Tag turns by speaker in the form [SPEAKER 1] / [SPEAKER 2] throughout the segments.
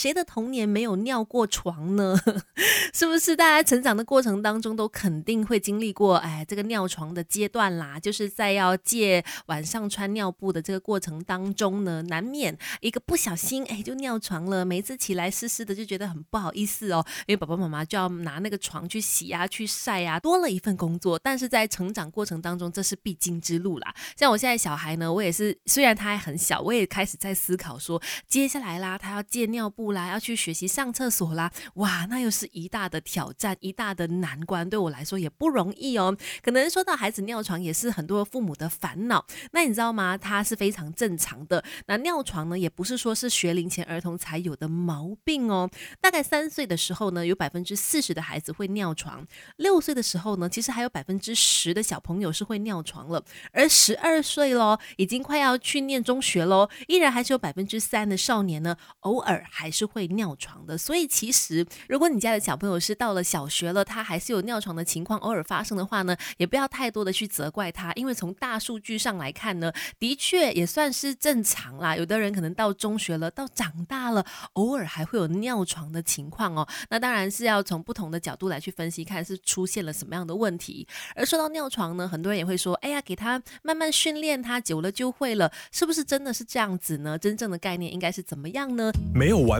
[SPEAKER 1] 谁的童年没有尿过床呢？是不是大家成长的过程当中都肯定会经历过？哎，这个尿床的阶段啦，就是在要借晚上穿尿布的这个过程当中呢，难免一个不小心，哎，就尿床了。每次起来湿湿的，就觉得很不好意思哦，因为爸爸妈妈就要拿那个床去洗啊、去晒啊，多了一份工作。但是在成长过程当中，这是必经之路啦。像我现在小孩呢，我也是，虽然他还很小，我也开始在思考说，接下来啦，他要借尿布啦，要去学习上厕所啦，哇，那又是一大的挑战，一大的难关，对我来说也不容易哦。可能说到孩子尿床，也是很多父母的烦恼。那你知道吗？他是非常正常的。那尿床呢，也不是说是学龄前儿童才有的毛病哦。大概三岁的时候呢，有百分之四十的孩子会尿床；六岁的时候呢，其实还有百分之十的小朋友是会尿床了。而十二岁喽，已经快要去念中学喽，依然还是有百分之三的少年呢，偶尔还是是会尿床的。所以其实，如果你家的小朋友是到了小学了，他还是有尿床的情况偶尔发生的话呢，也不要太多的去责怪他，因为从大数据上来看呢，的确也算是正常啦。有的人可能到中学了，到长大了，偶尔还会有尿床的情况哦。那当然是要从不同的角度来去分析，看是出现了什么样的问题。而说到尿床呢，很多人也会说，哎呀，给他慢慢训练，他久了就会了，是不是真的是这样子呢？真正的概念应该是怎么样呢？
[SPEAKER 2] 没有完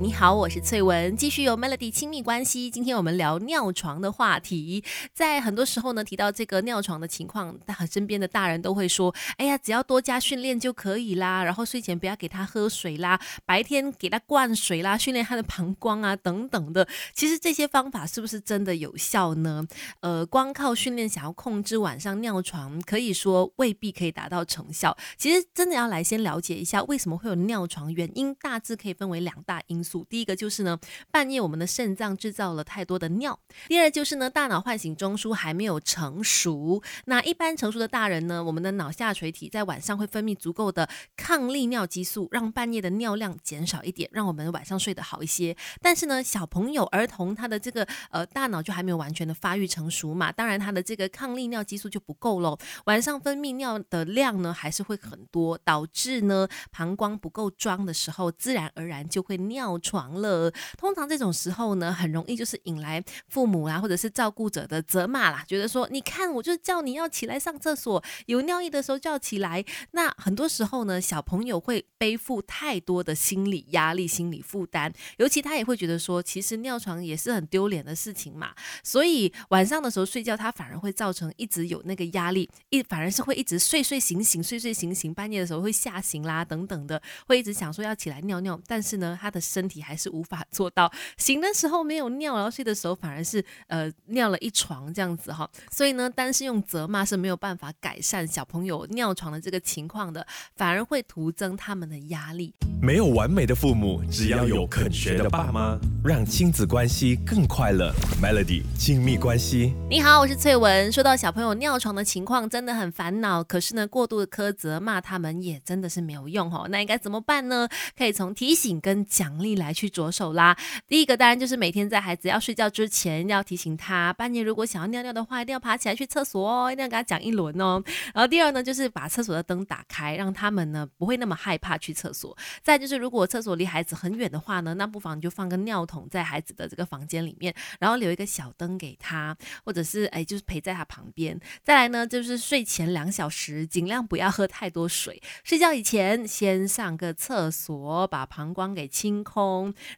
[SPEAKER 1] 你好，我是翠文，继续有 Melody 亲密关系。今天我们聊尿床的话题，在很多时候呢，提到这个尿床的情况，大身边的大人都会说：“哎呀，只要多加训练就可以啦，然后睡前不要给他喝水啦，白天给他灌水啦，训练他的膀胱啊，等等的。”其实这些方法是不是真的有效呢？呃，光靠训练想要控制晚上尿床，可以说未必可以达到成效。其实真的要来先了解一下为什么会有尿床，原因大致可以分为两大因素。第一个就是呢，半夜我们的肾脏制造了太多的尿；第二就是呢，大脑唤醒中枢还没有成熟。那一般成熟的大人呢，我们的脑下垂体在晚上会分泌足够的抗利尿激素，让半夜的尿量减少一点，让我们晚上睡得好一些。但是呢，小朋友、儿童他的这个呃大脑就还没有完全的发育成熟嘛，当然他的这个抗利尿激素就不够喽，晚上分泌尿的量呢还是会很多，导致呢膀胱不够装的时候，自然而然就会尿。床了，通常这种时候呢，很容易就是引来父母啊，或者是照顾者的责骂啦，觉得说，你看，我就叫你要起来上厕所，有尿意的时候就要起来。那很多时候呢，小朋友会背负太多的心理压力、心理负担，尤其他也会觉得说，其实尿床也是很丢脸的事情嘛。所以晚上的时候睡觉，他反而会造成一直有那个压力，一反而是会一直睡睡醒醒、睡睡醒醒，半夜的时候会吓醒啦等等的，会一直想说要起来尿尿，但是呢，他的身体还是无法做到，醒的时候没有尿，然后睡的时候反而是呃尿了一床这样子哈，所以呢，单是用责骂是没有办法改善小朋友尿床的这个情况的，反而会徒增他们的压力。
[SPEAKER 2] 没有完美的父母，只要有肯学的爸妈，让亲子关系更快乐。Melody 亲密关系，
[SPEAKER 1] 你好，我是翠文。说到小朋友尿床的情况，真的很烦恼，可是呢，过度的苛责骂他们也真的是没有用哦。那应该怎么办呢？可以从提醒跟奖励来。去着手啦。第一个当然就是每天在孩子要睡觉之前，要提醒他，半夜如果想要尿尿的话，一定要爬起来去厕所哦，一定要给他讲一轮哦。然后第二呢，就是把厕所的灯打开，让他们呢不会那么害怕去厕所。再就是如果厕所离孩子很远的话呢，那不妨你就放个尿桶在孩子的这个房间里面，然后留一个小灯给他，或者是哎就是陪在他旁边。再来呢，就是睡前两小时尽量不要喝太多水，睡觉以前先上个厕所，把膀胱给清空。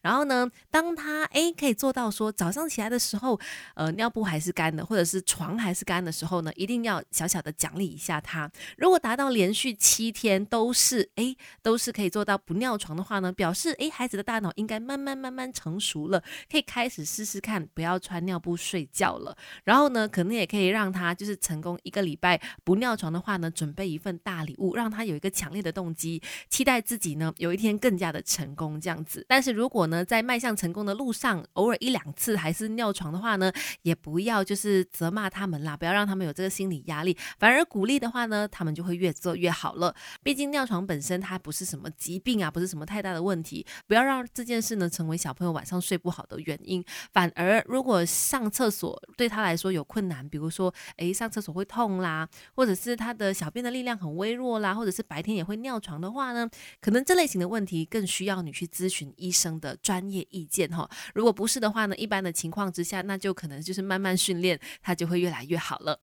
[SPEAKER 1] 然后呢，当他哎可以做到说早上起来的时候，呃尿布还是干的，或者是床还是干的时候呢，一定要小小的奖励一下他。如果达到连续七天都是哎都是可以做到不尿床的话呢，表示哎孩子的大脑应该慢慢慢慢成熟了，可以开始试试看不要穿尿布睡觉了。然后呢，可能也可以让他就是成功一个礼拜不尿床的话呢，准备一份大礼物，让他有一个强烈的动机，期待自己呢有一天更加的成功这样子。但是如果呢，在迈向成功的路上，偶尔一两次还是尿床的话呢，也不要就是责骂他们啦，不要让他们有这个心理压力，反而鼓励的话呢，他们就会越做越好了。毕竟尿床本身它不是什么疾病啊，不是什么太大的问题，不要让这件事呢成为小朋友晚上睡不好的原因。反而如果上厕所对他来说有困难，比如说诶上厕所会痛啦，或者是他的小便的力量很微弱啦，或者是白天也会尿床的话呢，可能这类型的问题更需要你去咨询医生的专业意见哈。如果不是的话呢，一般的情况之下，那就可能就是慢慢训练，他就会越来越好了。